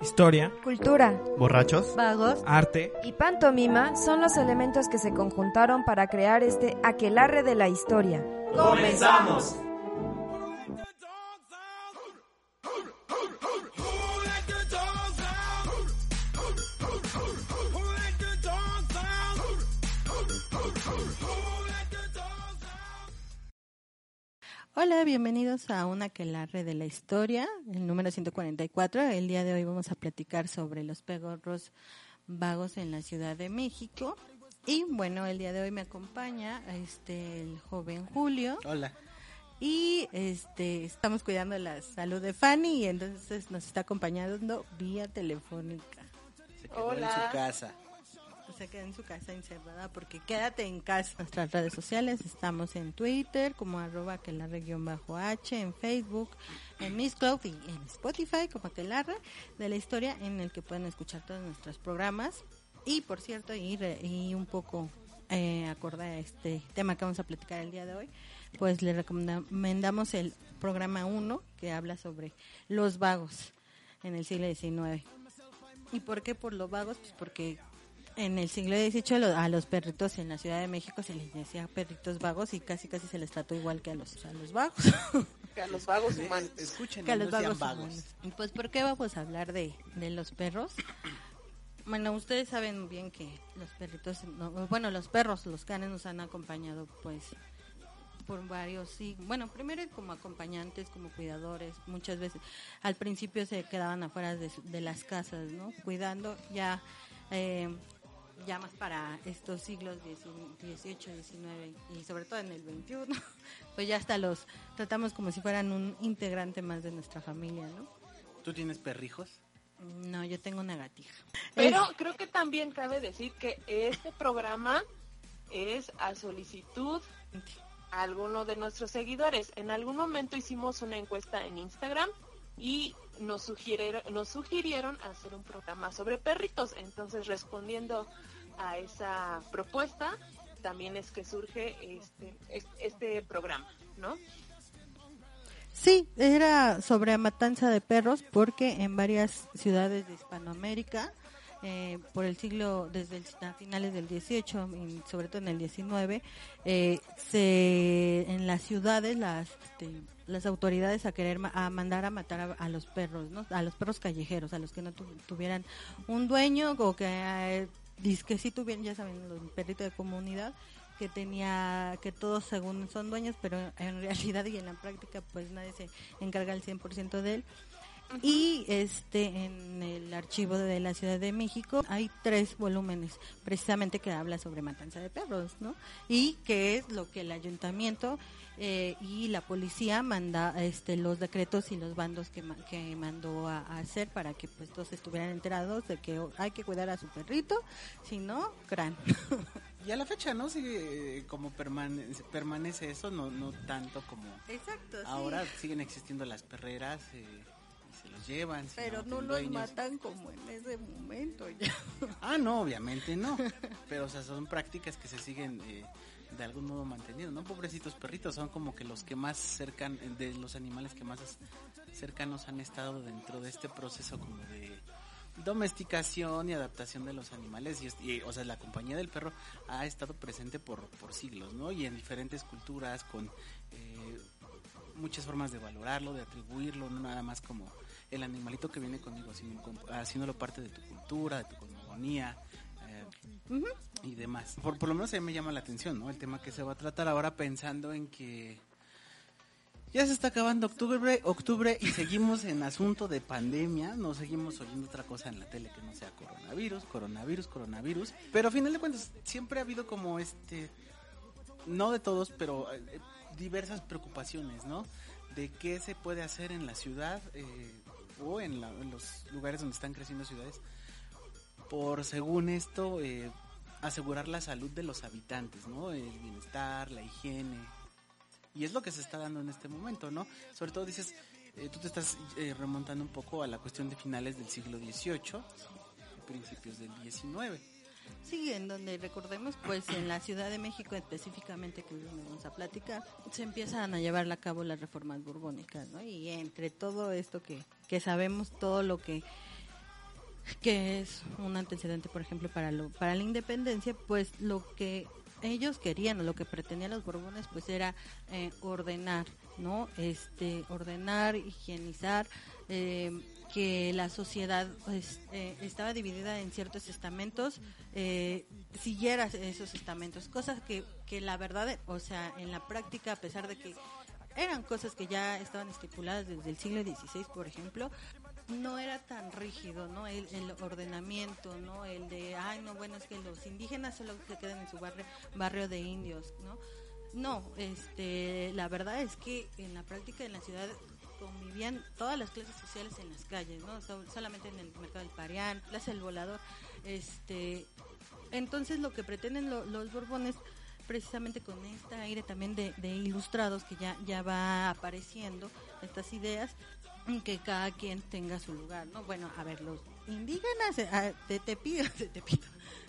Historia, Cultura, Borrachos. Vagos. arte, y pantomima son los elementos que se conjuntaron para crear este aquelarre de la historia. ¡Comenzamos! Hola, bienvenidos a una aquelarre de la historia, el número 144. El día de hoy vamos a platicar sobre los pegorros vagos en la Ciudad de México. Y bueno, el día de hoy me acompaña este el joven Julio Hola. y este estamos cuidando la salud de Fanny y entonces nos está acompañando vía telefónica. Se quedó en su casa. Se queda en su casa encerrada porque quédate en casa. Nuestras redes sociales estamos en Twitter como arroba aquelarre-h, en Facebook, en Miss Cloud y en Spotify como aquelarre de la historia en el que pueden escuchar todos nuestros programas. Y por cierto, y, re- y un poco eh, acorde a este tema que vamos a platicar el día de hoy, pues le recomendamos el programa 1 que habla sobre los vagos en el siglo XIX. ¿Y por qué por los vagos? Pues porque en el siglo XVIII a los perritos en la Ciudad de México se les decía perritos vagos y casi casi se les trató igual que a los, a los vagos. que a los vagos humanos. Escuchen, que a los vagos. vagos. humanos. Pues, ¿por qué vamos a hablar de, de los perros? Bueno, ustedes saben bien que los perritos, no- bueno, los perros, los canes nos han acompañado, pues, por varios, sí. Bueno, primero como acompañantes, como cuidadores, muchas veces. Al principio se quedaban afuera de, de las casas, ¿no? Cuidando, ya, eh, ya más para estos siglos XVIII, XIX y sobre todo en el XXI, pues ya hasta los tratamos como si fueran un integrante más de nuestra familia, ¿no? ¿Tú tienes perrijos? No, yo tengo una gatija. Pero creo que también cabe decir que este programa es a solicitud a alguno de nuestros seguidores. En algún momento hicimos una encuesta en Instagram y nos sugirieron, nos sugirieron hacer un programa sobre perritos. Entonces, respondiendo a esa propuesta, también es que surge este, es- este programa, ¿no? Sí, era sobre matanza de perros porque en varias ciudades de Hispanoamérica, eh, por el siglo, desde el, a finales del 18 y sobre todo en el 19, eh, se, en las ciudades las, este, las autoridades a querer a mandar a matar a, los perros, ¿no? a los perros callejeros, a los que no tu- tuvieran un dueño o que, eh, que sí tuvieran, ya saben, los perritos de comunidad que tenía que todos según son dueños pero en realidad y en la práctica pues nadie se encarga al 100% de él y este en el archivo de la Ciudad de México hay tres volúmenes precisamente que habla sobre matanza de perros no y que es lo que el ayuntamiento eh, y la policía manda este los decretos y los bandos que, que mandó a, a hacer para que pues todos estuvieran enterados de que hay que cuidar a su perrito si no crán Y a la fecha, ¿no? Sigue eh, como permanece, permanece eso, no, no tanto como... exacto Ahora siguen existiendo las perreras, eh, los llevan. si Pero no los dueños. matan como en ese momento ya. Ah, no, obviamente no. Pero, o sea, son prácticas que se siguen eh, de algún modo manteniendo, ¿no? Pobrecitos perritos, son como que los que más cercan, de los animales que más cercanos han estado dentro de este proceso como de domesticación y adaptación de los animales. Y, y, o sea, la compañía del perro ha estado presente por, por siglos, ¿no? Y en diferentes culturas, con eh, muchas formas de valorarlo, de atribuirlo, no nada más como el animalito que viene conmigo, haciéndolo parte de tu cultura, de tu cosmogonía eh, y demás. Por, por lo menos a mí me llama la atención, ¿no? El tema que se va a tratar ahora pensando en que ya se está acabando octubre, octubre y seguimos en asunto de pandemia, no seguimos oyendo otra cosa en la tele que no sea coronavirus, coronavirus, coronavirus, pero a final de cuentas siempre ha habido como este, no de todos, pero eh, diversas preocupaciones, ¿no? De qué se puede hacer en la ciudad eh, o en, la- en los lugares donde están creciendo ciudades por, según esto, eh, asegurar la salud de los habitantes, ¿no? El bienestar, la higiene. Y es lo que se está dando en este momento, ¿no? Sobre todo dices, eh, tú te estás eh, remontando un poco a la cuestión de finales del siglo XVIII, principios del XIX. Sí, en donde recordemos, pues en la Ciudad de México específicamente, que es donde vamos a platicar, se empiezan a llevar a cabo las reformas borbónicas, ¿no? Y entre todo esto que, que sabemos, todo lo que que es un antecedente, por ejemplo, para lo, para la independencia, pues lo que ellos querían o lo que pretendían los borbones pues era eh, ordenar no este ordenar higienizar eh, que la sociedad pues, eh, estaba dividida en ciertos estamentos eh, siguiera esos estamentos cosas que, que la verdad o sea en la práctica a pesar de que eran cosas que ya estaban estipuladas desde el siglo XVI por ejemplo no era tan rígido, ¿no? El, el, ordenamiento, ¿no? El de, ay, no, bueno, es que los indígenas solo se quedan en su barrio, barrio de indios, ¿no? No, este, la verdad es que en la práctica en la ciudad convivían todas las clases sociales en las calles, ¿no? solamente en el mercado del Parián, Plaza del Volador, este, entonces lo que pretenden los Borbones precisamente con este aire también de, de, ilustrados que ya, ya va apareciendo estas ideas que cada quien tenga su lugar, ¿no? Bueno, a ver, los indígenas de eh, Tepito, de Tepito,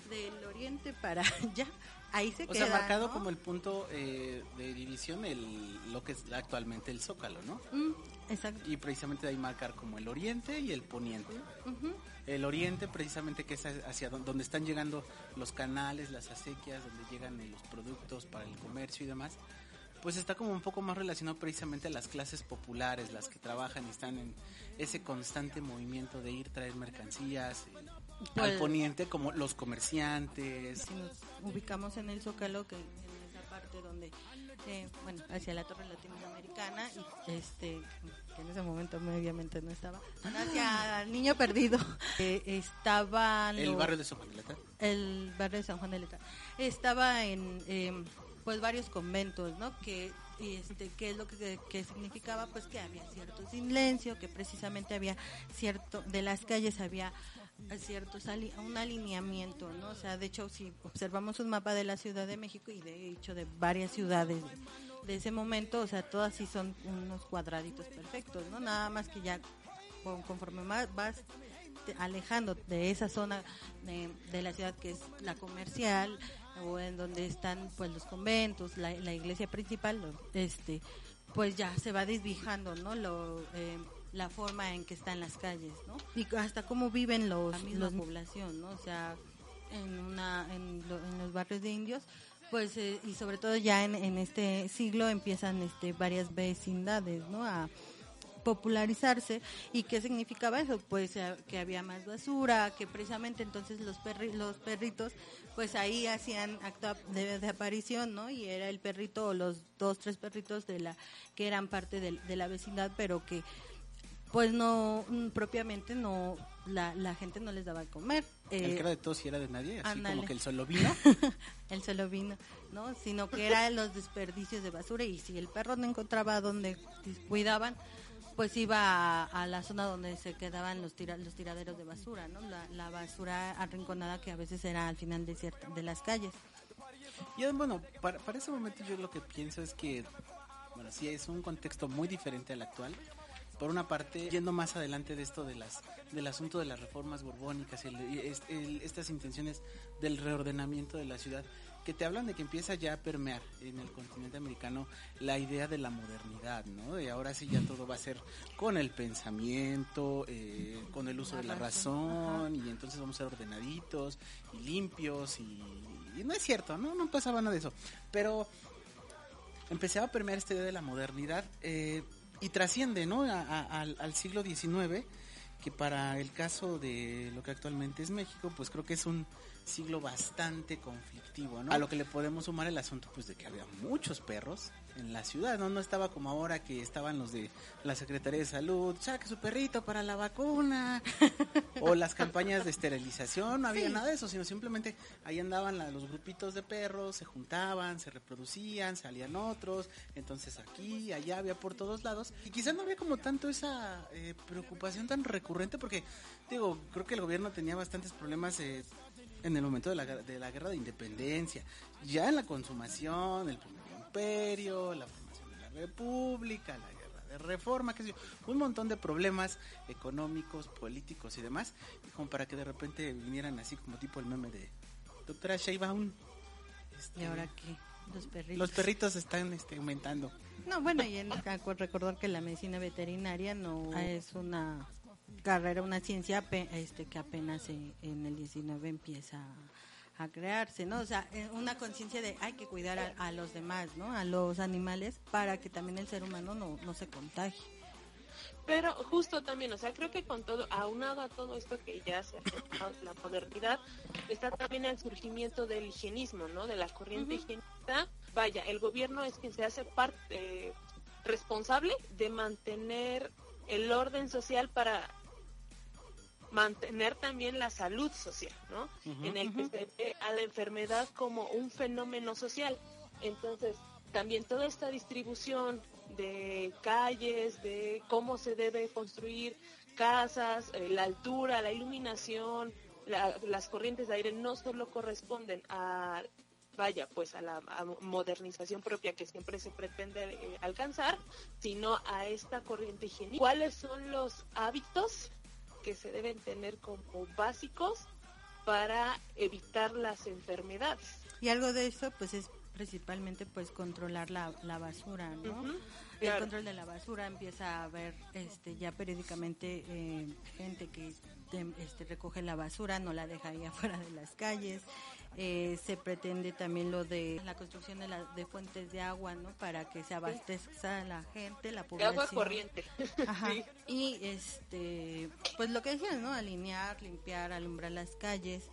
del oriente para allá, ahí se o queda. sea, marcado ¿no? como el punto eh, de división, el, lo que es actualmente el Zócalo, ¿no? Mm, exacto. Y precisamente de ahí marcar como el oriente y el poniente. Uh -huh. El oriente precisamente que es hacia donde están llegando los canales, las acequias, donde llegan los productos para el comercio y demás pues está como un poco más relacionado precisamente a las clases populares, las que trabajan y están en ese constante movimiento de ir traer mercancías eh, Pues- al poniente como los comerciantes. Si nos ubicamos en el Zócalo, que en esa parte donde, eh, bueno, hacia la Torre Latinoamericana, y este, que en ese momento obviamente no estaba, hacia el Niño Perdido, eh, estaban El los- barrio de Somalilata. el barrio de San Juan de Letrán. Estaba en eh, pues varios conventos, ¿no? Que y este qué es lo que, que significaba pues que había cierto silencio, que precisamente había cierto de las calles había cierto sali- un alineamiento, ¿no? O sea, de hecho si observamos un mapa de la Ciudad de México y de hecho de varias ciudades de, ese momento, o sea, todas sí son unos cuadraditos perfectos, ¿no? Nada más que ya con- conforme más vas alejando de esa zona de, la ciudad que es la comercial o en donde están pues los conventos la, iglesia principal este pues ya se va desvijando no lo eh, la forma en que están las calles no y hasta cómo viven los la misma población no o sea en una en, lo- en los barrios de indios pues eh, y sobre todo ya en, en este siglo empiezan este varias vecindades no a popularizarse. Y qué significaba eso pues eh, que había más basura que precisamente entonces los perri los perritos pues ahí hacían acto de, de aparición no y era el perrito o los dos tres perritos de la que eran parte de, de la vecindad pero que pues no mm, propiamente no la, la gente no les daba de comer el Eh, que era de todos y era de nadie, así como que el solo vino. el solo vino, ¿no? Sino que eran los desperdicios de basura y si el perro no encontraba donde cuidaban, pues iba a, a la zona donde se quedaban los, tira- los tiraderos de basura, ¿no? La, la basura arrinconada que a veces era al final de, ciert- de las calles. Y eh, bueno, para, para ese momento yo lo que pienso es que, bueno, sí es un contexto muy diferente al actual. Por una parte, yendo más adelante de esto de las del asunto de las reformas borbónicas y, el- el- estas intenciones del reordenamiento de la ciudad, que te hablan de que empieza ya a permear en el continente americano la idea de la modernidad, ¿no? De ahora sí ya todo va a ser con el pensamiento, eh, con el uso de la razón, y entonces vamos a ser ordenaditos y limpios y, y no es cierto, ¿no? No pasaba nada de eso. Pero empezaba a permear esta idea de la modernidad eh, y trasciende, ¿no? A- al, al siglo XIX, que para el caso de lo que actualmente es México, pues creo que es un siglo bastante conflictivo, ¿no? A lo que le podemos sumar el asunto, pues, de que había muchos perros en la ciudad, ¿no? No estaba como ahora que estaban los de la Secretaría de Salud, saque su perrito para la vacuna, o las campañas de esterilización, no había Sí. nada de eso, sino simplemente ahí andaban la- los grupitos de perros, se juntaban, se reproducían, salían otros, entonces aquí, allá, había por todos lados, y quizás no había como tanto esa eh, preocupación tan recurrente, porque, digo, creo que el gobierno tenía bastantes problemas eh, en el momento de la, de la guerra de independencia, ya en la consumación, el imperio, la formación de la república, la guerra de reforma, qué sé yo, un montón de problemas económicos, políticos y demás, como para que de repente vinieran así como tipo el meme de doctora Sheinbaum. este, Y ahora que los perritos. los perritos están este, aumentando. No, bueno, y en, recordar que la medicina veterinaria no es una carrera, una ciencia este, que apenas en el 19 empieza a crearse, ¿no? O sea, eh, una conciencia de hay que cuidar a, los demás, ¿no? A los animales para que también el ser humano no, no se contagie. Pero justo también, o sea, creo que con todo, aunado a todo esto que ya se ha la modernidad, está también el surgimiento del higienismo, ¿no? De la corriente higienista. Vaya, el gobierno es quien se hace parte eh, responsable de mantener el orden social para mantener también la salud social, ¿no? en el que se ve a la enfermedad como un fenómeno social. Entonces, también toda esta distribución de calles, de cómo se debe construir casas, eh, la altura, la iluminación, las corrientes de aire no solo corresponden a vaya pues a la modernización propia que siempre se pretende eh, alcanzar, sino a esta corriente higiénica. ¿Cuáles son los hábitos que se deben tener como básicos para evitar las enfermedades. Y algo de eso pues es principalmente pues controlar la, la basura, ¿no? El control de la basura empieza a haber este ya periódicamente eh, gente que este, recoge la basura, no la deja ahí afuera de las calles. Eh, se pretende también lo de la construcción de, la, de fuentes de agua, ¿no? Para que se abastezca la gente, la población. agua corriente. Ajá. Y este, pues lo que decían, ¿no? Alinear, limpiar, alumbrar las calles.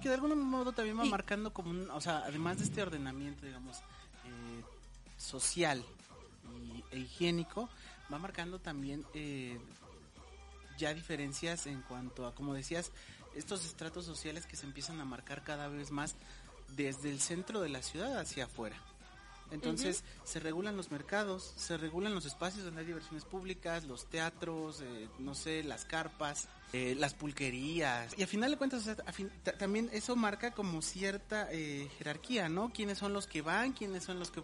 Que de algún modo también va marcando como un, o sea, además de este ordenamiento, digamos, eh, social y, e higiénico, va marcando también eh, ya diferencias en cuanto a, como decías, estos estratos sociales que se empiezan a marcar cada vez más desde el centro de la ciudad hacia afuera. Entonces se regulan los mercados, se regulan los espacios donde hay diversiones públicas, los teatros, eh, no sé, las carpas, eh, las pulquerías. Y a final de cuentas, también eso marca como cierta eh, jerarquía, ¿no? ¿Quiénes son los que van? ¿Quiénes son los que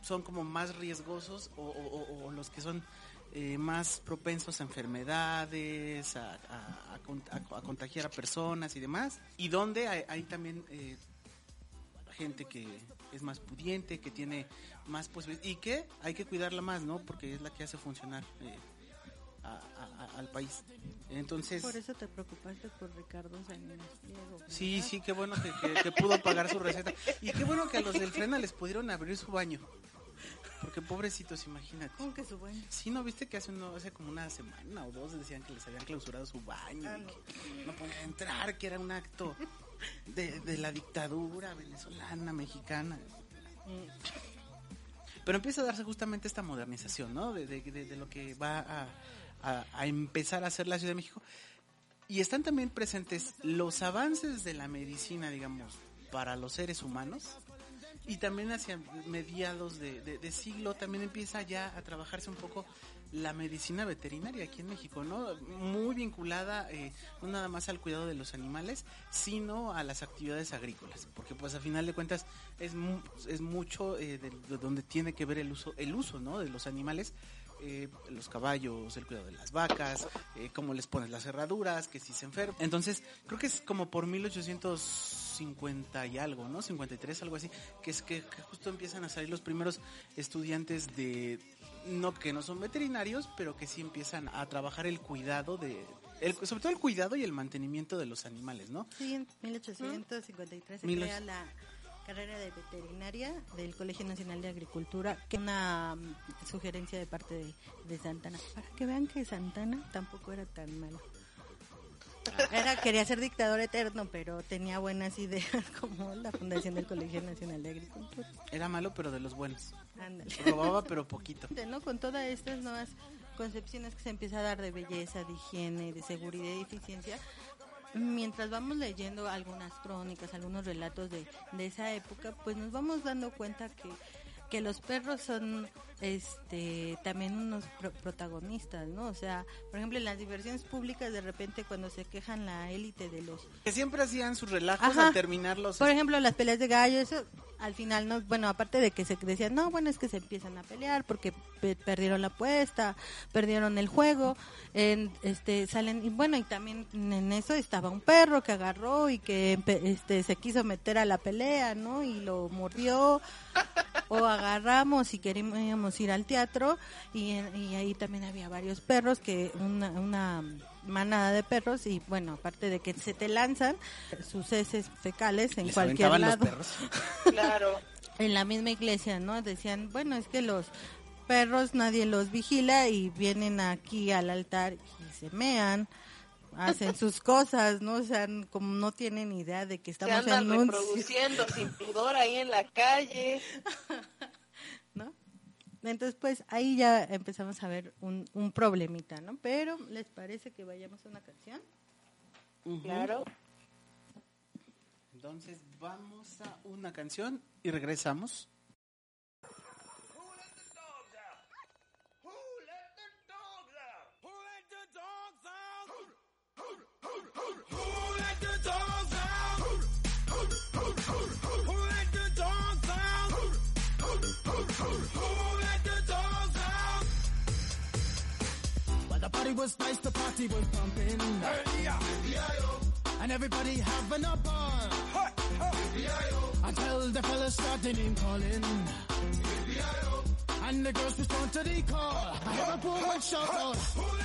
son como más riesgosos o los que son eh, más propensos a enfermedades, a, contagiar a personas y demás. Y donde hay, también eh, gente que es más pudiente, que tiene más posibilidades y que hay que cuidarla más, ¿no? Porque es la que hace funcionar eh, al país. Entonces... Por eso te preocupaste por Ricardo Salinas Sí, sí, qué bueno que, que, pudo pagar su receta. Y qué bueno que a los del Frena les pudieron abrir su baño. Porque pobrecitos, imagínate. ¿Cómo que su baño? Sí, ¿no viste que hace, hace como una semana o dos decían que les habían clausurado su baño? Ah, no. podían entrar, que era un acto de, la dictadura venezolana, mexicana. Pero empieza a darse justamente esta modernización, ¿no? De, lo que va a, a empezar a hacer la Ciudad de México. Y están también presentes los avances de la medicina, digamos, para los seres humanos y también hacia mediados de, siglo también empieza ya a trabajarse un poco la medicina veterinaria aquí en México, ¿no? Muy vinculada eh, no nada más al cuidado de los animales, sino a las actividades agrícolas, porque pues a final de cuentas es, es mucho eh, de, donde tiene que ver el uso, el uso, ¿no? De los animales eh, los caballos, el cuidado de las vacas, eh, cómo les pones las cerraduras, que si se enferman. Entonces, creo que es como por 1850 y algo, ¿no? 53, algo así, que es que, justo empiezan a salir los primeros estudiantes de, no que no son veterinarios, pero que sí empiezan a trabajar el cuidado de, el, sobre todo el cuidado y el mantenimiento de los animales, ¿no? Sí, en 1853 se crea la carrera de veterinaria del Colegio Nacional de Agricultura, que una mm, sugerencia de parte de, Santana, para que vean que Santana tampoco era tan malo. Era, quería ser dictador eterno, pero tenía buenas ideas como la fundación del Colegio Nacional de Agricultura. Era malo, pero de los buenos. Ándale. Robaba, pero poquito. ¿no? Con todas estas nuevas concepciones que se empieza a dar de belleza, de higiene, de seguridad y eficiencia, mientras vamos leyendo algunas crónicas, algunos relatos de, de esa época, pues nos vamos dando cuenta que, que los perros son este también unos protagonistas, ¿no? O sea, por ejemplo, en las diversiones públicas de repente cuando se quejan la élite de los que siempre hacían sus relajos al terminarlos. Por ejemplo, las peleas de gallo, eso al final no, bueno, aparte de que se decían, "No, bueno, es que se empiezan a pelear porque perdieron la apuesta, perdieron el juego." En, este salen y bueno, y también en eso estaba un perro que agarró y que este se quiso meter a la pelea, ¿no? Y lo mordió o agarramos y queríamos ir al teatro y, ahí también había varios perros que una, una manada de perros y bueno, aparte de que se te lanzan sus heces fecales en ¿Les cualquier lado. los perros? Claro. En la misma iglesia, ¿no? Decían, bueno, es que los perros nadie los vigila y vienen aquí al altar y se mean, hacen sus cosas, ¿no? O sea, como no tienen idea de que Se estamos andan en un... reproduciendo sin pudor ahí en la calle. ¿no? Entonces, pues ahí ya empezamos a ver un, un problemita, ¿no? Pero, ¿les parece que vayamos a una canción? Claro. Entonces vamos a una canción y regresamos. Party was nice, the party was pumping. And everybody having a ball. Until the fellas started name calling. And the girls respond to the call. I hear a one shout out.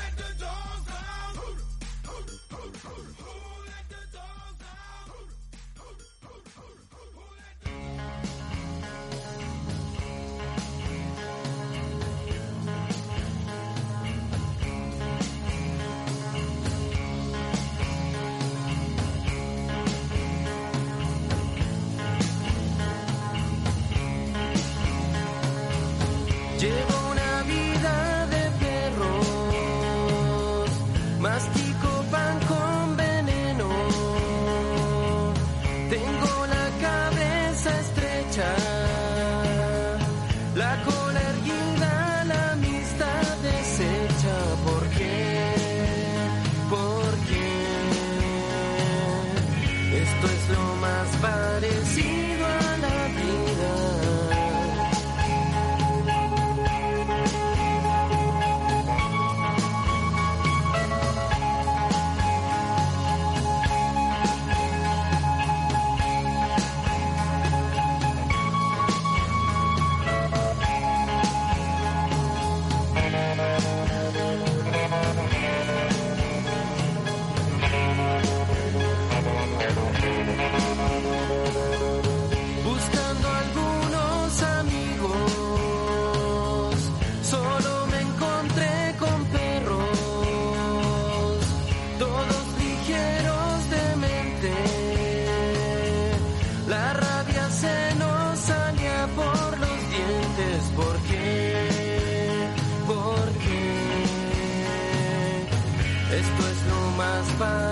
Más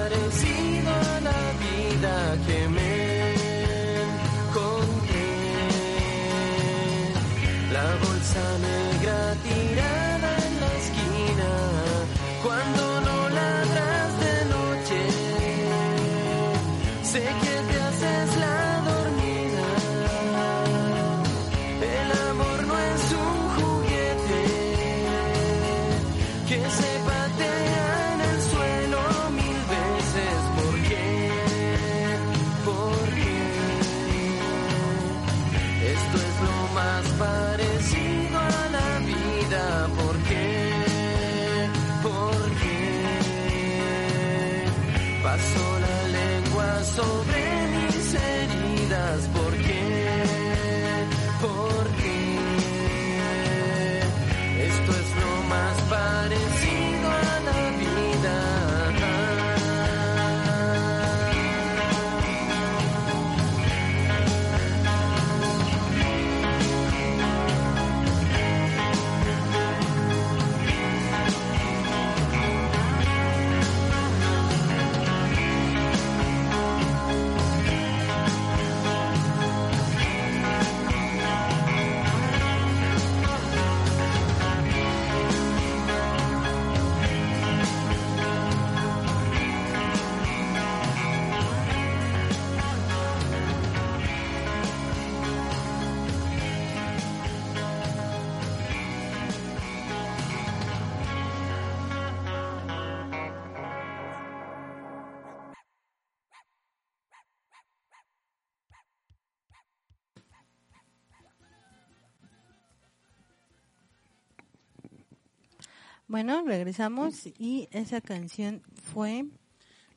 Bueno, regresamos y esa canción fue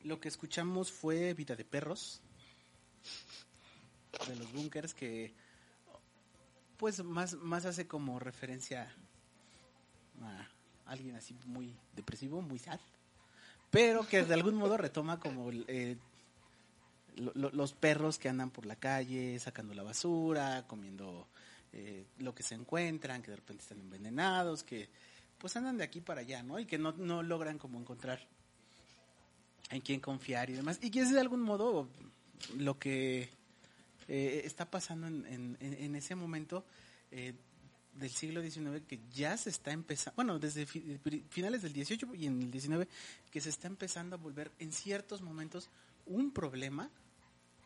Lo que escuchamos fue Vida de Perros, de los bunkers, que pues más, más hace como referencia a alguien así muy depresivo, muy sad, pero que de algún modo retoma como eh, lo- lo- los perros que andan por la calle sacando la basura, comiendo eh, lo que se encuentran, que de repente están envenenados, que pues andan de aquí para allá, ¿no? Y que no, no logran como encontrar en quién confiar y demás. Y que es de algún modo lo que eh, está pasando en, en- ese momento eh, del siglo XIX que ya se está empezando, bueno, desde finales del XVIII y en el XIX, que se está empezando a volver en ciertos momentos un problema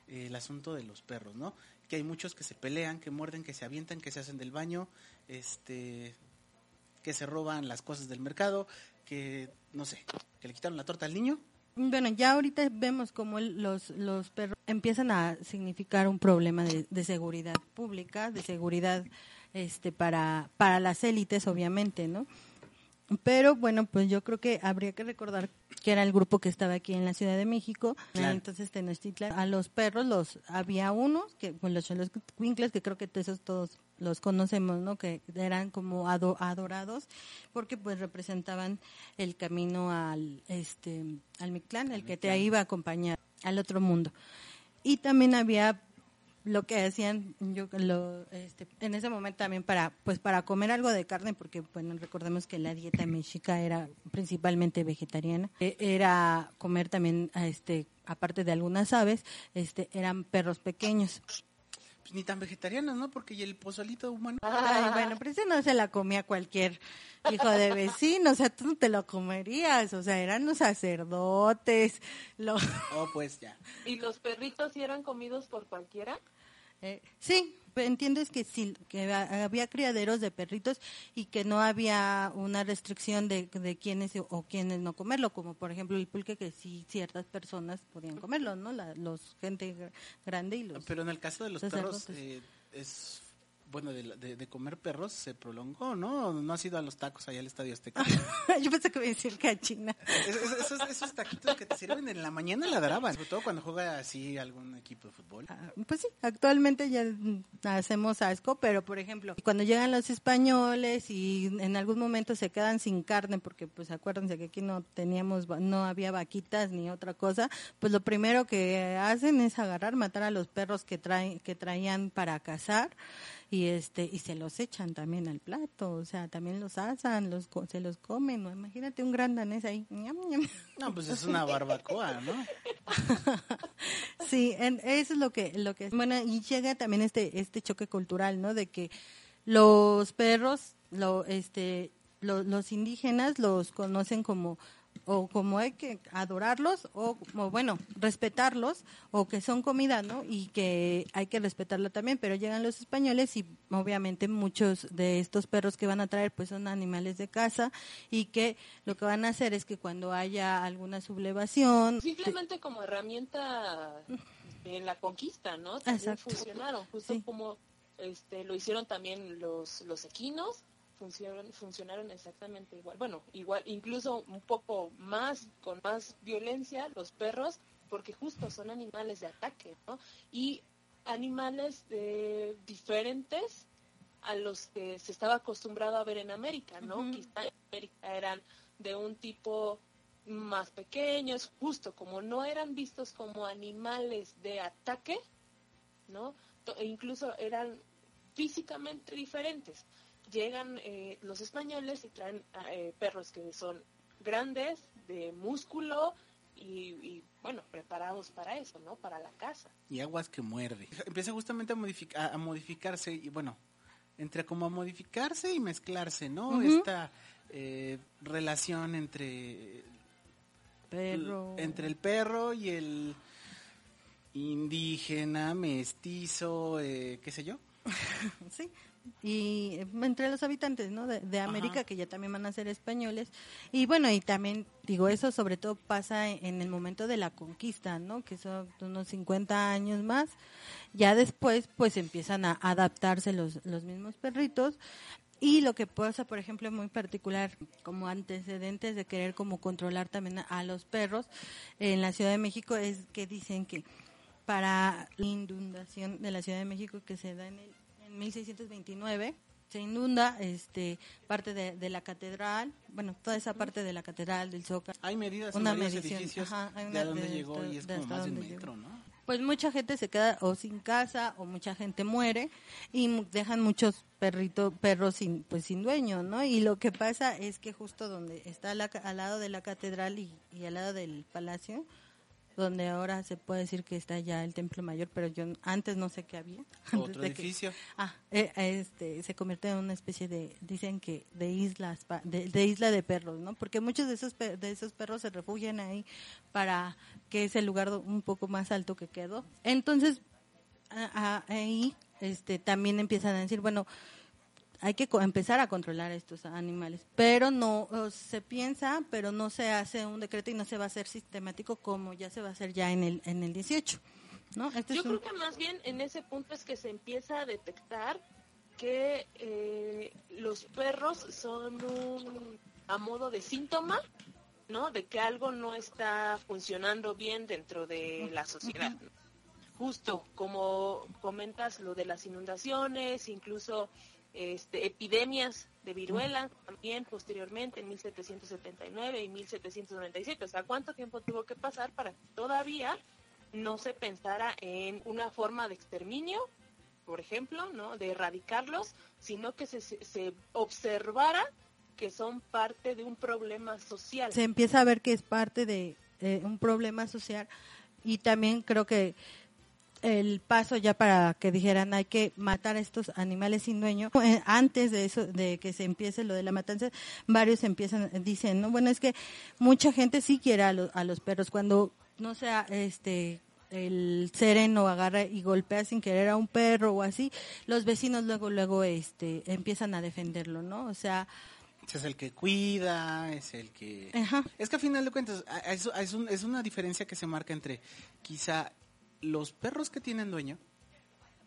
eh, el asunto de los perros, ¿no? Que hay muchos que se pelean, que muerden, que se avientan, que se hacen del baño, este, que se roban las cosas del mercado, que, no sé, que le quitaron la torta al niño. Bueno, ya ahorita vemos cómo los, los perros empiezan a significar un problema de, de seguridad pública, de seguridad este para, para las élites, obviamente, ¿no? Pero bueno, pues yo creo que habría que recordar que era el grupo que estaba aquí en la Ciudad de México, Claro. entonces Tenochtitlan, a los perros los había unos que pues los los Winkles que creo que esos todos los conocemos, ¿no? Que eran como ado- adorados porque pues representaban el camino al este al Mictlán, el que te iba a acompañar al otro mundo. Y también había lo que hacían yo lo, este, en ese momento también para pues para comer algo de carne porque bueno recordemos que la dieta mexica era principalmente vegetariana eh, era comer también este aparte de algunas aves este eran perros pequeños Pues ni tan vegetarianos, ¿no? Porque y el pozolito humano. Ay, bueno pero ese no se la comía cualquier hijo de vecino o sea tú no te lo comerías o sea eran los sacerdotes los Oh, pues ya. ¿Y los perritos sí eran comidos por cualquiera? Eh, sí, entiendes que sí, que ha- había criaderos de perritos y que no había una restricción de, de quiénes o quiénes no comerlo, como por ejemplo el pulque que sí ciertas personas podían comerlo, ¿no? La, los gente gr- grande y los Pero en el caso de los perros, eh, es. Bueno, de, de- de comer perros se prolongó, ¿no? No has ido a los tacos allá al Estadio Azteca. Yo pensé que iba a decir cachina. Es- es- esos, esos taquitos que te sirven en la mañana la graban, sobre todo cuando juega así algún equipo de fútbol. Ah, Pues sí, actualmente ya hacemos asco, pero por ejemplo, cuando llegan los españoles y en algún momento se quedan sin carne, porque pues acuérdense que aquí no teníamos, no había vaquitas ni otra cosa, pues lo primero que hacen es agarrar, matar a los perros que traen, que traían para cazar y este y se los echan también al plato, o sea, también los asan, los co- se los comen, ¿no? imagínate un gran danés ahí. ñam, ñam. No, pues es una barbacoa, ¿no? Sí, en- eso es lo que, lo que, bueno, y llega también este, este choque cultural, ¿no? De que los perros, lo, este, lo- los indígenas los conocen como, o como hay que adorarlos, o bueno, respetarlos, o que son comida, ¿no? Y que hay que respetarlo también, pero llegan los españoles y obviamente muchos de estos perros que van a traer, pues son animales de casa, y que lo que van a hacer es que cuando haya alguna sublevación, Simplemente como herramienta en la conquista, ¿no? También Exacto. funcionaron, justo Sí. como este lo hicieron también los los equinos, funcionaron funcionaron exactamente igual. Bueno, igual incluso un poco más con más violencia los perros porque justo son animales de ataque, ¿no? Y animales eh, diferentes a los que se estaba acostumbrado a ver en América, ¿no? Ujú. Quizá en América eran de un tipo más pequeños, justo como no eran vistos como animales de ataque, ¿no? E incluso eran físicamente diferentes. Llegan eh, los españoles y traen eh, perros que son grandes, de músculo y, y, bueno, preparados para eso, ¿no? Para la caza. Y aguas que muerde. Empieza justamente a, modific- a- a modificarse y bueno, entre como a modificarse y mezclarse, ¿no? Esta eh, relación entre perro. entre el perro y el indígena, mestizo, eh, qué sé yo. Sí, y eh, entre los habitantes ¿no? de, de América, Ajá. que ya también van a ser españoles. Y bueno, y también, digo, eso sobre todo pasa en, en el momento de la conquista, ¿no? Que son unos 50 años más. Ya después, pues empiezan a adaptarse los, los mismos perritos. Y lo que pasa, por ejemplo, muy particular, como antecedentes de querer como controlar también a los perros en la Ciudad de México, es que dicen que para la inundación de la Ciudad de México que se da en, el, en 1629, se inunda este parte de, de la catedral, bueno, toda esa parte de la catedral, del Zócalo. Hay medidas Una en medición, edificios ajá, hay de una a dónde de- llegó de- y es de como más de un metro, ¿no? Pues mucha gente se queda o sin casa o mucha gente muere y dejan muchos perritos, perros sin, pues sin dueño, ¿no? Y lo que pasa es que justo donde está la al lado de la catedral y, y al lado del palacio, donde ahora se puede decir que está ya el templo mayor, pero yo antes no sé qué había. antes Otro de que- edificio. Ah, eh, este, se convierte en una especie de, dicen que de islas, de, de isla de perros, ¿no? Porque muchos de esos de esos perros se refugian ahí para que es el lugar un poco más alto que quedó. Entonces ahí, este, también empiezan a decir, bueno, hay que empezar a controlar a estos animales, pero no se piensa, pero no se hace un decreto y no se va a hacer sistemático como ya se va a hacer ya en el en el 18, ¿no? Este Yo un- creo que más bien en ese punto es que se empieza a detectar que eh, los perros son un, a modo de síntoma, ¿no? De que algo no está funcionando bien dentro de la sociedad. Justo como comentas lo de las inundaciones, incluso este, epidemias de viruela también posteriormente en 1779 y 1797. O sea, ¿cuánto tiempo tuvo que pasar para que todavía no se pensara en una forma de exterminio, por ejemplo, ¿no? De erradicarlos, sino que se, se, se observara que son parte de un problema social. se empieza a ver que es parte de eh, un problema social y también creo que el paso ya para que dijeran hay que matar a estos animales sin dueño eh, antes de eso de que se empiece lo de la matanza varios empiezan dicen no bueno es que mucha gente sí quiere a, los a los perros cuando no sea este el sereno agarra y golpea sin querer a un perro o así los vecinos luego luego este empiezan a defenderlo no o sea Es el que cuida, es el que... Ajá. Es que a final de cuentas, es, es un- es una diferencia que se marca entre quizá los perros que tienen dueño,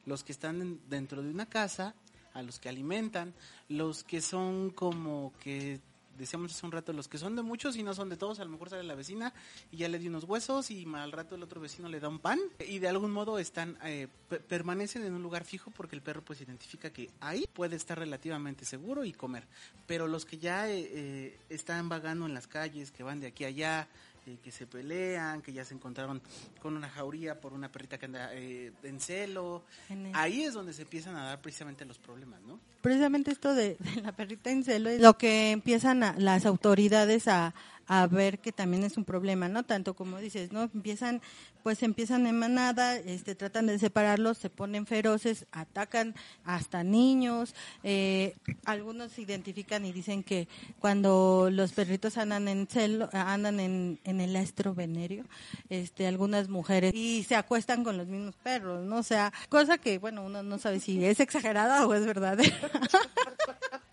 los que están en- dentro de una casa, a los que alimentan, los que son como que, decíamos hace un rato, los que son de muchos y no son de todos, a lo mejor sale la vecina y ya le dio unos huesos y al rato el otro vecino le da un pan y de algún modo están, eh, pe- permanecen en un lugar fijo porque el perro pues identifica que ahí puede estar relativamente seguro y comer. Pero los que ya eh, eh, están vagando en las calles, que van de aquí a allá, eh, que se pelean, que ya se encontraron con una jauría por una perrita que anda eh, en celo, En ahí es donde se empiezan a dar precisamente los problemas, ¿no? precisamente esto de, de la perrita en celo es lo que empiezan a- las autoridades a, a ver que también es un problema, ¿no? Tanto como dices, ¿no? Empiezan, pues empiezan en manada, este, tratan de separarlos, se ponen feroces, atacan hasta niños, eh, algunos se identifican y dicen que cuando los perritos andan en celo, andan en, en el astro venerio, este, algunas mujeres y se acuestan con los mismos perros, ¿no? O sea, cosa que, bueno, uno no sabe si es exagerada o es verdadera.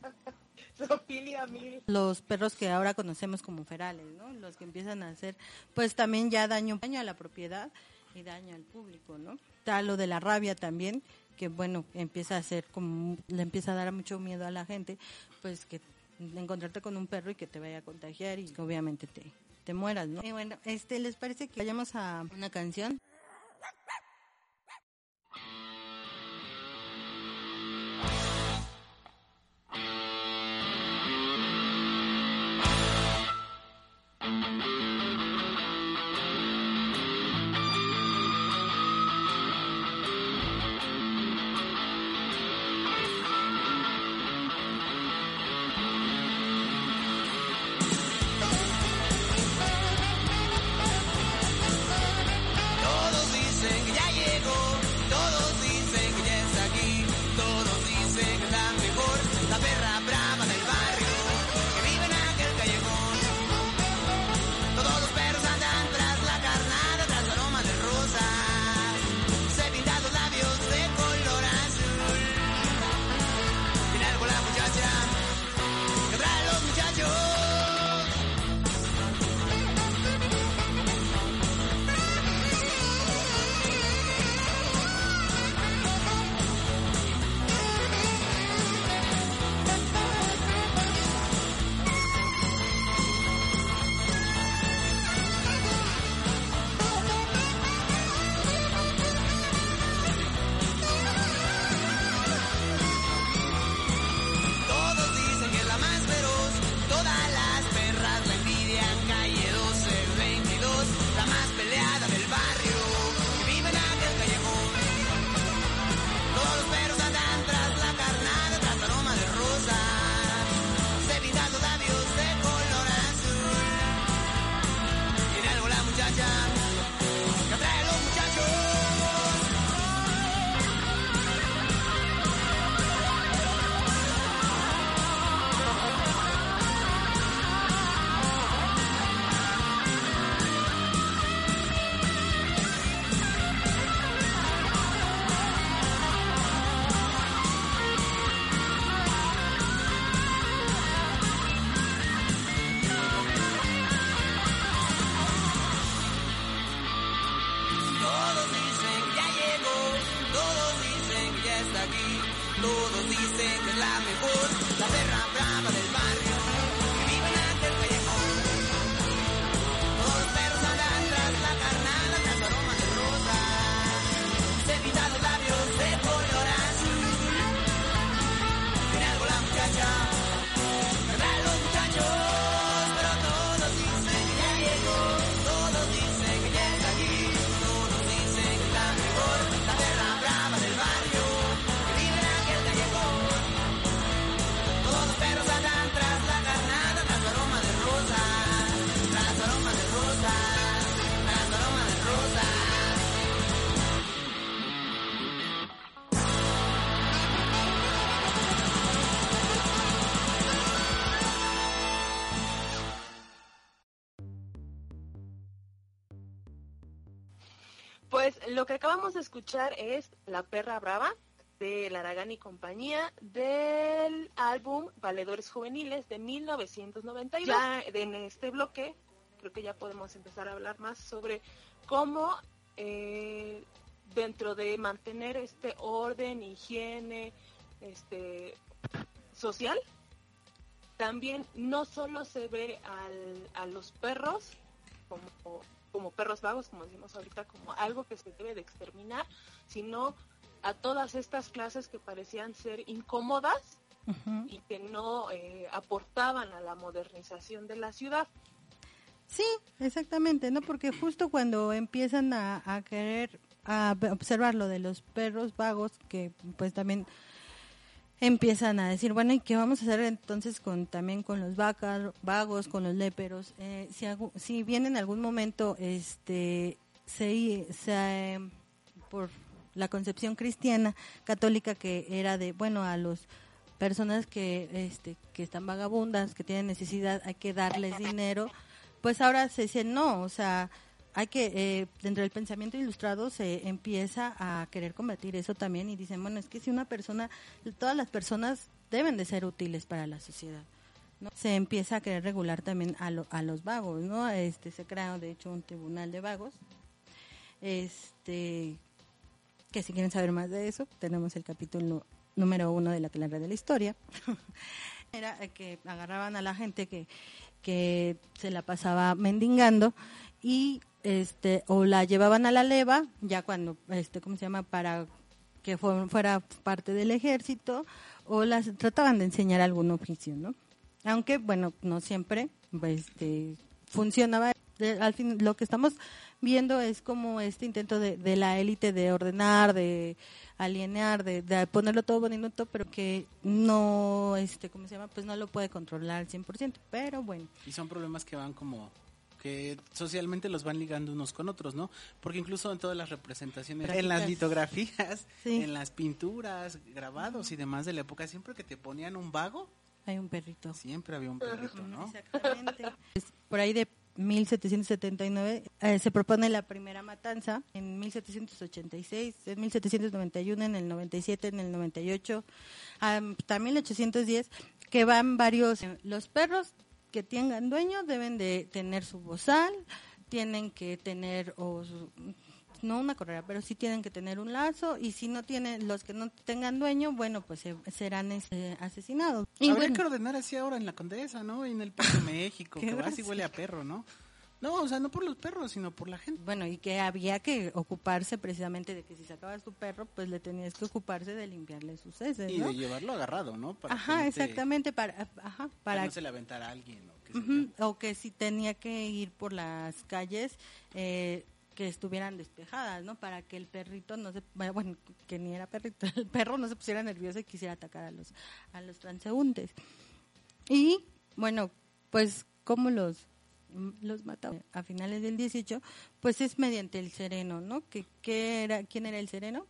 Los perros que ahora conocemos como ferales, ¿no? Los que empiezan a hacer, pues también ya daño, daño a la propiedad y daño al público, ¿no? Está lo de la rabia también, que bueno, empieza a hacer como, le empieza a dar mucho miedo a la gente, pues que encontrarte con un perro y que te vaya a contagiar y que obviamente te, te mueras, ¿no? Y bueno, este, ¿les parece que vayamos a una canción? Acabamos de escuchar es La Perra Brava de Laragán y compañía del álbum Valedores Juveniles de 1992. Ya en este bloque creo que ya podemos empezar a hablar más sobre cómo eh, dentro de mantener este orden, higiene, este social, también no solo se ve al- a los perros como, como perros vagos, como decimos ahorita, como algo que se debe de exterminar, sino a todas estas clases que parecían ser incómodas y que no eh, aportaban a la modernización de la ciudad. Sí, exactamente, ¿no? Porque justo cuando empiezan a, a querer a observar lo de los perros vagos, que pues también empiezan a decir, bueno, ¿y qué vamos a hacer entonces con también con los vacas, vagos, con los léperos? Eh, si, si bien en algún momento este se, se por la concepción cristiana católica que era de, bueno, a los personas que este que están vagabundas, que tienen necesidad, hay que darles dinero, pues ahora se dice no, o sea, hay que, eh, dentro del pensamiento ilustrado se empieza a querer combatir eso también y dicen, bueno, es que si una persona, todas las personas deben de ser útiles para la sociedad. ¿no? Se empieza a querer regular también a, lo- a los vagos, ¿no? Este, se crea, de hecho, un tribunal de vagos. Este, que si quieren saber más de eso, tenemos el capítulo número uno de la que la red de la historia. Era que agarraban a la gente que, que se la pasaba mendigando y este o la llevaban a la leva ya cuando este cómo se llama para que fu- fuera parte del ejército o las trataban de enseñar algún oficio no aunque bueno no siempre este funcionaba. Al fin lo que estamos viendo es como este intento de, de la élite de ordenar de alienar de, de ponerlo todo bonito pero que no este cómo se llama pues no lo puede controlar al 100% pero bueno. Y son problemas que van como socialmente los van ligando unos con otros, ¿no? Porque incluso en todas las representaciones, en las litografías, Sí. en las pinturas, grabados y demás de la época, siempre que te ponían un vago, hay un perrito siempre había un perrito, ¿no? Exactamente. Por ahí de 1779 eh, se propone la primera matanza, en 1786, en 1791, en el 97, en el 98, hasta 1810, que van varios... eh, Los perros que tengan dueño deben de tener su bozal, tienen que tener o su- no una correa, pero sí tienen que tener un lazo y si no tienen los que no tengan dueño, bueno, pues se- serán este, asesinados. Y Habría bueno, que ordenar así ahora en la Condesa, ¿no? Y en el Parque México, ¿Qué que y vas? huele a perro, ¿no? No, o sea, no por los perros, sino por la gente. Bueno, y que había que ocuparse precisamente de que si sacabas tu perro, pues le tenías que ocuparse de limpiarle sus heces, Y ¿no? de llevarlo agarrado, ¿no? Para Ajá, exactamente, para, ajá, para que no se le aventara a alguien. o que si tenía que ir por las calles, eh, que estuvieran despejadas, ¿no? Para que el perrito no se, bueno, que ni era perrito, el perro no se pusiera nervioso y quisiera atacar a los, a los transeúntes. Y, bueno, pues, ¿cómo los, los mataban? A finales del 18, pues es mediante el sereno, ¿no? Que, que era, ¿Quién era el sereno?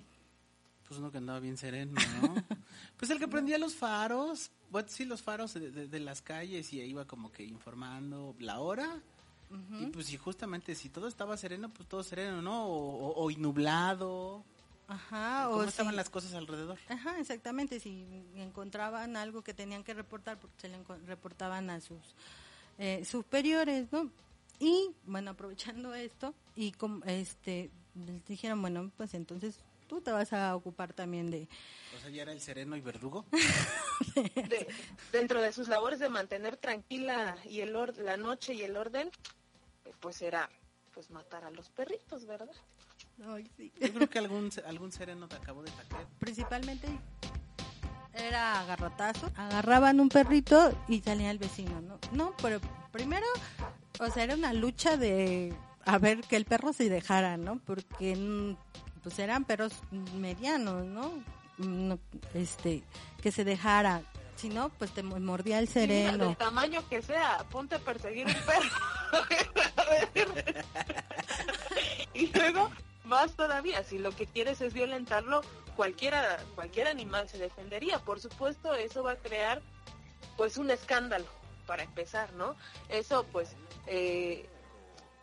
Pues uno que andaba bien sereno, ¿no? pues el que prendía los faros, bueno, sí, los faros de, de- de las calles y iba como que informando la hora. Y pues y justamente si todo estaba sereno, pues todo sereno, ¿no? O, o- o nublado. Ajá, ¿Cómo o estaban si- las cosas alrededor? Ajá, exactamente. Si encontraban algo que tenían que reportar, porque se le reportaban a sus eh, superiores, ¿no? Y bueno, aprovechando esto y como este les dijeron, bueno, pues entonces tú te vas a ocupar también de... O sea, ya era el sereno y verdugo. De- dentro de sus labores de mantener tranquila y el or- la noche y el orden, pues era pues matar a los perritos, ¿verdad? Ay, sí. Yo creo que algún, algún sereno te acabó de taquer. Principalmente era agarrotazo, agarraban un perrito y salía el vecino, ¿no? No, pero primero, o sea, era una lucha de a ver que el perro se dejara, ¿no? Porque pues eran perros medianos, ¿no? Este, que se dejara. Si no, pues te mordía el Sí, sereno. del tamaño que sea, ponte a perseguir un perro. y luego, más todavía, si lo que quieres es violentarlo, cualquiera, cualquier animal se defendería. Por supuesto, eso va a crear pues un escándalo, para empezar, ¿no? Eso pues eh,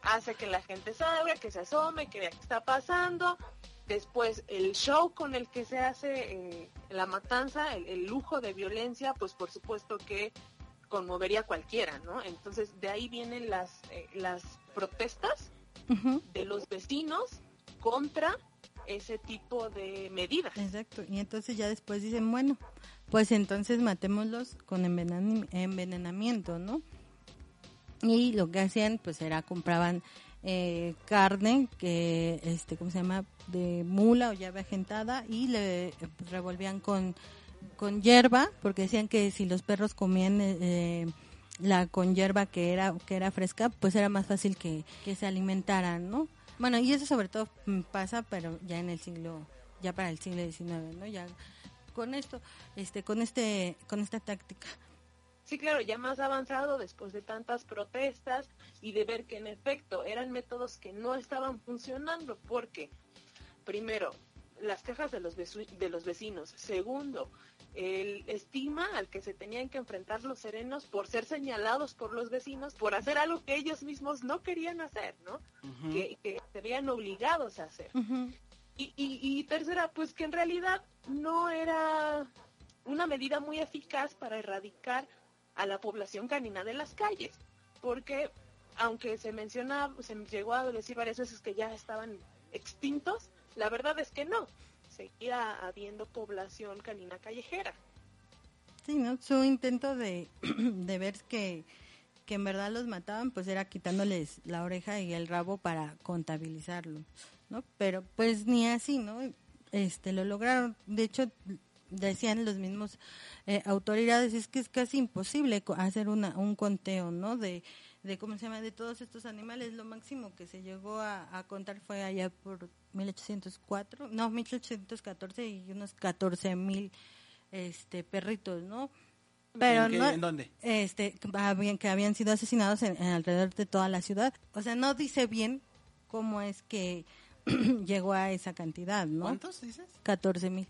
hace que la gente salga, que se asome, que vea qué está pasando. Después el show con el que se hace eh, la matanza, el, el lujo de violencia, pues por supuesto que conmovería a cualquiera, ¿no? Entonces de ahí vienen las, eh, las protestas de los vecinos contra ese tipo de medidas. Exacto. Y entonces ya después dicen, bueno, pues entonces matémoslos con envenenami- envenenamiento, ¿no? Y lo que hacían, pues era compraban eh, carne que, este, ¿cómo se llama? De mula o llave agentada y le pues, revolvían con, con hierba, porque decían que si los perros comían eh, eh, la con hierba que era, que era fresca, pues era más fácil que, que se alimentaran, ¿no? Bueno, y eso sobre todo mm, pasa, pero ya en el siglo, ya para el siglo XIX, ¿no? Ya con esto, este, con este, con esta táctica. Sí, claro, ya más avanzado después de tantas protestas y de ver que en efecto eran métodos que no estaban funcionando porque, primero, las quejas de los, de los vecinos. Segundo, el estigma al que se tenían que enfrentar los serenos por ser señalados por los vecinos por hacer algo que ellos mismos no querían hacer, ¿no? Que, que se veían obligados a hacer. Y, y tercera, pues que en realidad no era una medida muy eficaz para erradicar a la población canina de las calles, porque aunque se menciona, se llegó a decir varias veces que ya estaban extintos, la verdad es que no, seguía habiendo población canina callejera. Sí, ¿no? Su intento de, de ver que, que en verdad los mataban, pues era quitándoles la oreja y el rabo para contabilizarlo, ¿no? Pero pues ni así, ¿no? Este, lo lograron. De hecho, decían los mismos eh, autoridades, es que es casi imposible hacer una, un conteo, ¿no? De, de, ¿cómo se llama? De todos estos animales. Lo máximo que se llegó a, a contar fue allá por 1804, no, 1814 y unos 14 mil este perritos, ¿no? Pero ¿En qué- no en dónde? este habían que habían sido asesinados en, en alrededor de toda la ciudad. O sea, no dice bien cómo es que llegó a esa cantidad, ¿no? ¿Cuántos dices? 14 mil.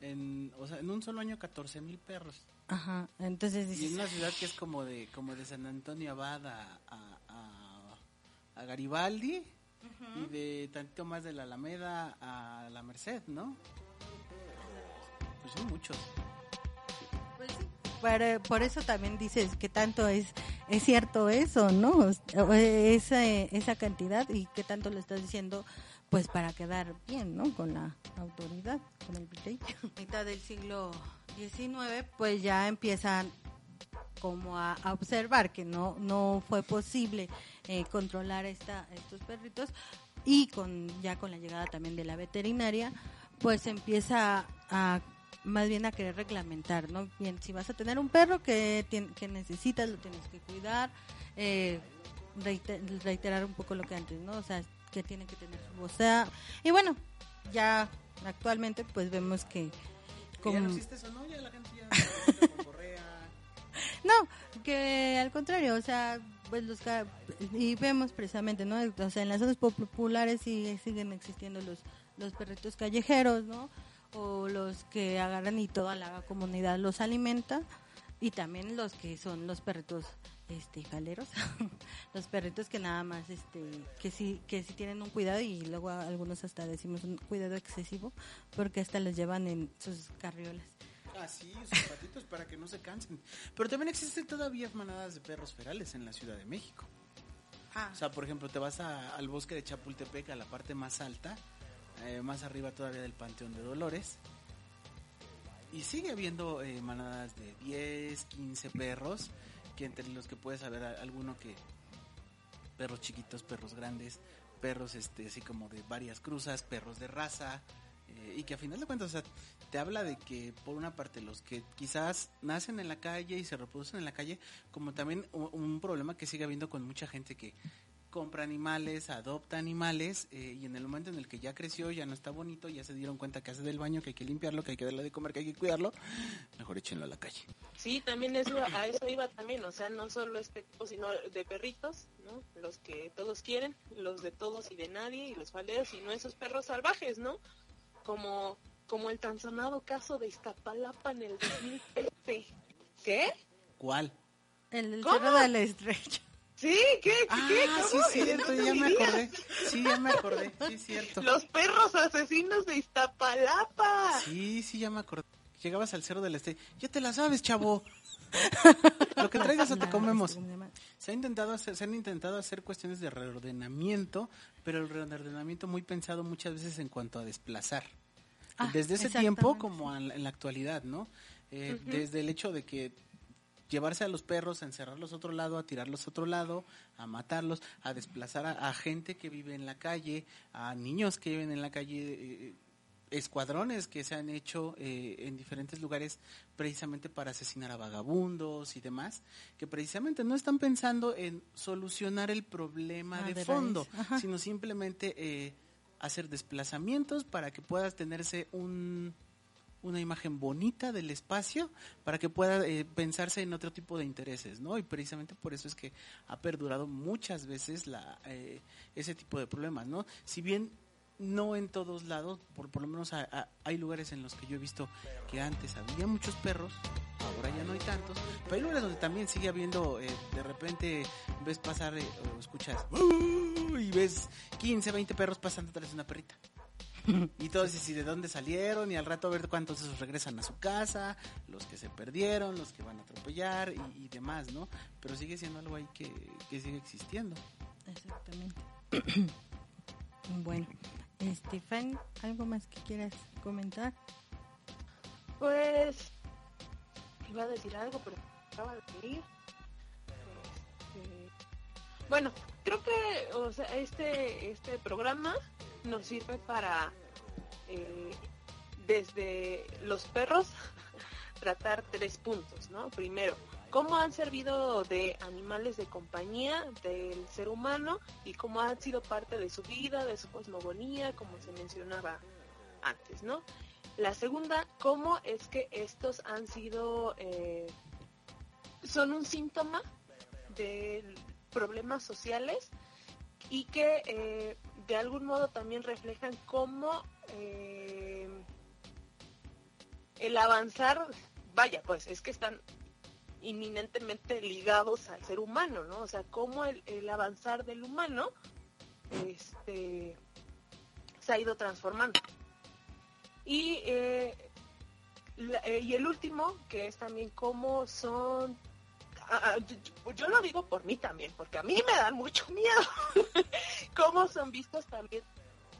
En, o sea, en un solo año 14 mil perros. Ajá. Entonces Y en una ciudad que es como de como de San Antonio Abad a, a, a- a Garibaldi y de tantito más de la Alameda a la Merced, ¿no? Pues son muchos. Pero por eso también dices que tanto es es cierto eso, ¿no? O Esa, esa cantidad y que tanto lo estás diciendo pues para quedar bien, ¿no? Con la autoridad, con el virrey. A mitad del siglo XIX pues ya empiezan como a, observar que no no fue posible eh, controlar esta estos perritos y con ya con la llegada también de la veterinaria pues empieza a más bien a querer reglamentar, ¿no? Bien, si vas a tener un perro que, que necesitas, lo tienes que cuidar, eh, reite- reiterar un poco lo que antes, ¿no? O sea, que tiene que tener su vocea. Y bueno, ya actualmente pues vemos que... Ya no existe eso, ¿no? Ya la gente ya anda con correa. No, que al contrario, o sea, pues los y vemos precisamente, ¿no? O sea, en las zonas populares sí siguen existiendo los los perritos callejeros, ¿no? O los que agarran y toda la comunidad los alimenta y también los que son los perritos este galeros, los perritos que nada más este que sí que sí tienen un cuidado y luego algunos hasta decimos un cuidado excesivo porque hasta los llevan en sus carriolas. Ah, sí, sus patitos para que no se cansen. Pero también existen todavía manadas de perros ferales en la Ciudad de México. Ah, O sea, por ejemplo, te vas a- al bosque de Chapultepec, a la parte más alta, eh, más arriba todavía del Panteón de Dolores. Y sigue habiendo eh, manadas de 10, 15 perros, que entre los que puedes saber a- alguno que perros chiquitos, perros grandes, perros este así como de varias cruzas, perros de raza, eh, y que a final de cuentas, te habla de que por una parte los que quizás nacen en la calle y se reproducen en la calle, como también un problema que sigue habiendo con mucha gente que compra animales, adopta animales eh, y en el momento en el que ya creció, ya no está bonito, ya se dieron cuenta que hace del baño, que hay que limpiarlo, que hay que darle de comer, que hay que cuidarlo, mejor échenlo a la calle. Sí, también eso, a eso iba también, o sea, no solo este tipo, sino de perritos, ¿no? Los que todos quieren, los de todos y de nadie, y los falderos, sino esos perros salvajes, ¿no? Como, como el tan sonado caso de Iztapalapa en el 2013. ¿Qué? ¿Cuál? El del. Cerro de la Estrella. ¿Sí? ¿Qué? ¿Qué? Ah, ¿Qué? sí ¿Cómo? es cierto, ¿No ya me acordé. Sí, ya me acordé, sí es cierto. Los perros asesinos de Iztapalapa. Sí, sí, ya me acordé. Llegabas al cerro del este. Ya te la sabes, chavo. Lo que traigas o te comemos. este. Se, ha intentado hacer, se han intentado hacer cuestiones de reordenamiento, pero el reordenamiento muy pensado muchas veces en cuanto a desplazar. Ah, desde ese tiempo como en la, en la actualidad, ¿no? Eh, Desde el hecho de que llevarse a los perros, a encerrarlos a otro lado, a tirarlos a otro lado, a matarlos, a desplazar a, a gente que vive en la calle, a niños que viven en la calle, eh, escuadrones que se han hecho eh, en diferentes lugares precisamente para asesinar a vagabundos y demás, que precisamente no están pensando en solucionar el problema Ah, de, de fondo, sino simplemente eh, hacer desplazamientos para que puedas tenerse un una imagen bonita del espacio para que pueda eh, pensarse en otro tipo de intereses, ¿no? Y precisamente por eso es que ha perdurado muchas veces la, eh, ese tipo de problemas, ¿no? Si bien no en todos lados, por, por lo menos hay lugares en los que yo he visto que antes había muchos perros, ahora ya no hay tantos, pero hay lugares donde también sigue habiendo, eh, de repente ves pasar eh, o escuchas y ves 15, 20 perros pasando atrás de una perrita. Y todos ¿y de dónde salieron? Y al rato a ver cuántos de esos regresan a su casa, los que se perdieron, los que van a atropellar y, y demás, ¿no? Pero sigue siendo algo ahí que, que sigue existiendo. Exactamente. bueno, Estefan, ¿algo más que quieras comentar? Pues iba a decir algo, pero acaba de ir. Este, Bueno, creo que o sea, este este programa nos sirve para eh, desde los perros tratar tres puntos, ¿no? Primero, cómo han servido de animales de compañía del ser humano y cómo han sido parte de su vida, de su cosmogonía, como se mencionaba antes, ¿no? La segunda, cómo es que estos han sido, eh, son un síntoma de problemas sociales y que eh, de algún modo también reflejan cómo eh, el avanzar, vaya, pues es que están inminentemente ligados al ser humano, ¿no? O sea, cómo el, el avanzar del humano este, se ha ido transformando. Y, eh, eh, y el último, que es también cómo son... ah, ah, yo, lo digo por mí también, porque a mí me dan mucho miedo. cómo son vistos también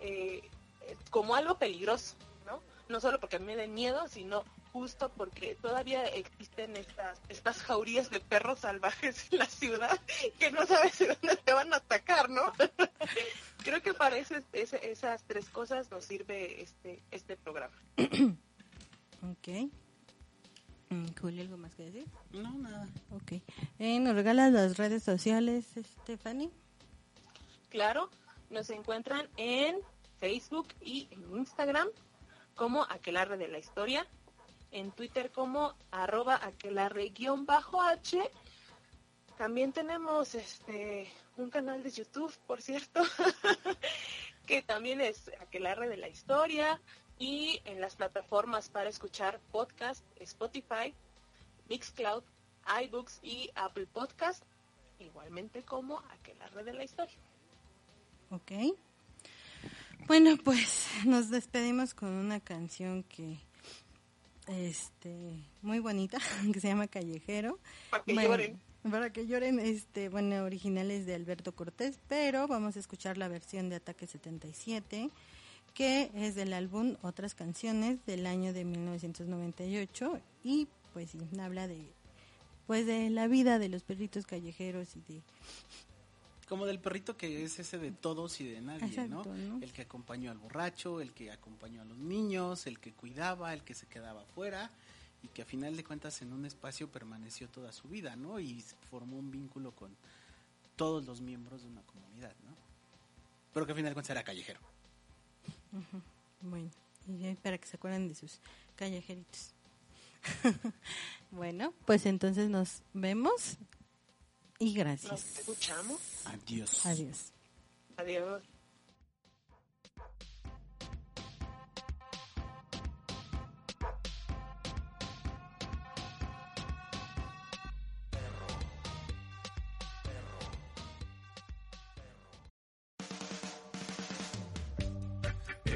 eh, eh, como algo peligroso, ¿no? No solo porque a mí me den miedo, sino justo porque todavía existen estas, estas jaurías de perros salvajes en la ciudad que no sabes de dónde te van a atacar, ¿no? Creo que para ese- esas tres cosas nos sirve este, este programa. Ok. Mm, Julio, ¿algo más que decir? No, nada. Ok. Eh, ¿Nos regalas las redes sociales, Stephanie? Claro, nos encuentran en Facebook y en Instagram como Aquelarre de la Historia, en Twitter como arroba aquelarre-h. También tenemos este un canal de YouTube, por cierto, que también es Aquelarre de la Historia y en las plataformas para escuchar podcast Spotify, Mixcloud, iBooks y Apple Podcast, igualmente como Aquelarre de la Historia. Ok. Bueno, pues nos despedimos con una canción que este muy bonita que se llama Callejero. Para que Bueno, lloren. Para que lloren, este, bueno, originales de Alberto Cortés, pero vamos a escuchar la versión de Ataque 77 que es del álbum Otras Canciones del año de 1998 y pues sí, habla de pues de la vida de los perritos callejeros y de Como del perrito que es ese de todos y de nadie, Exacto, ¿no? ¿no? El que acompañó al borracho, el que acompañó a los niños, el que cuidaba, el que se quedaba afuera y que a final de cuentas en un espacio permaneció toda su vida, ¿no? Y formó un vínculo con todos los miembros de una comunidad, ¿no? Pero que a final de cuentas era callejero. Bueno, y ya para que se acuerden de sus callejeritos. bueno, pues entonces nos vemos y Nos gracias. escuchamos. Adiós. Adiós. Adiós.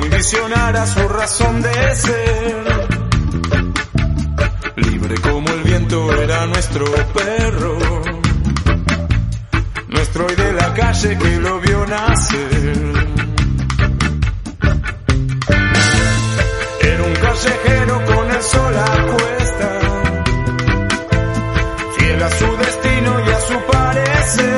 condicionara su razón de ser. Libre como el viento era nuestro perro, nuestro hoy de la calle que lo vio nacer. Era un callejero con el sol a cuesta, fiel a su destino y a su parecer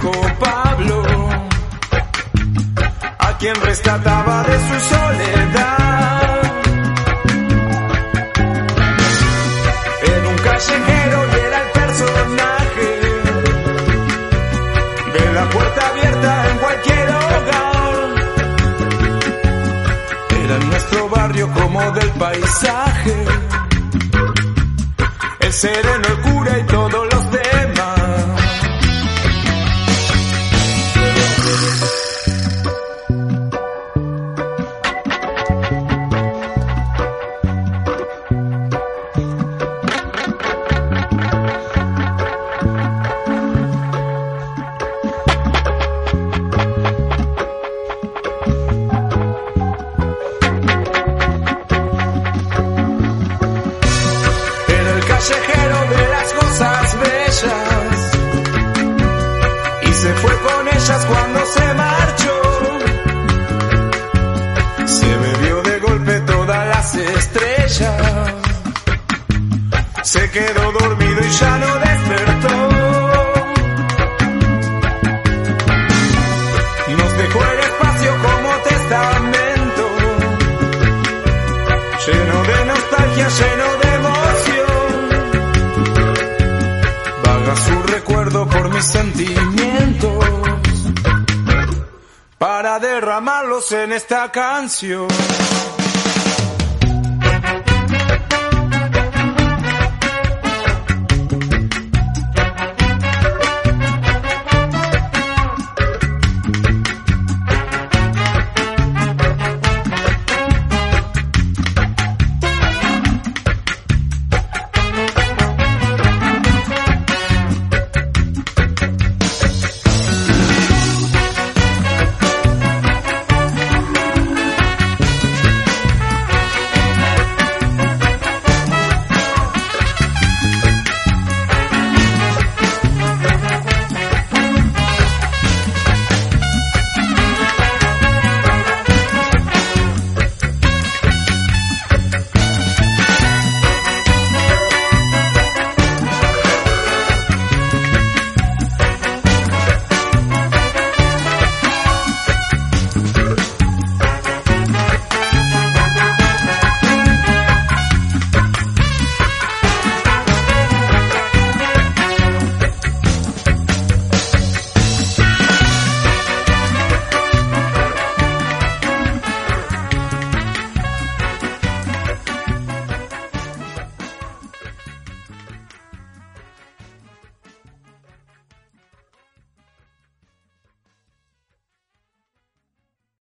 Viejo Pablo, a quien rescataba de su soledad. Era un callejero y era el personaje de la puerta abierta en cualquier hogar. Era en nuestro barrio como del paisaje, el sereno, el cura y todos los para derramarlos en esta canción.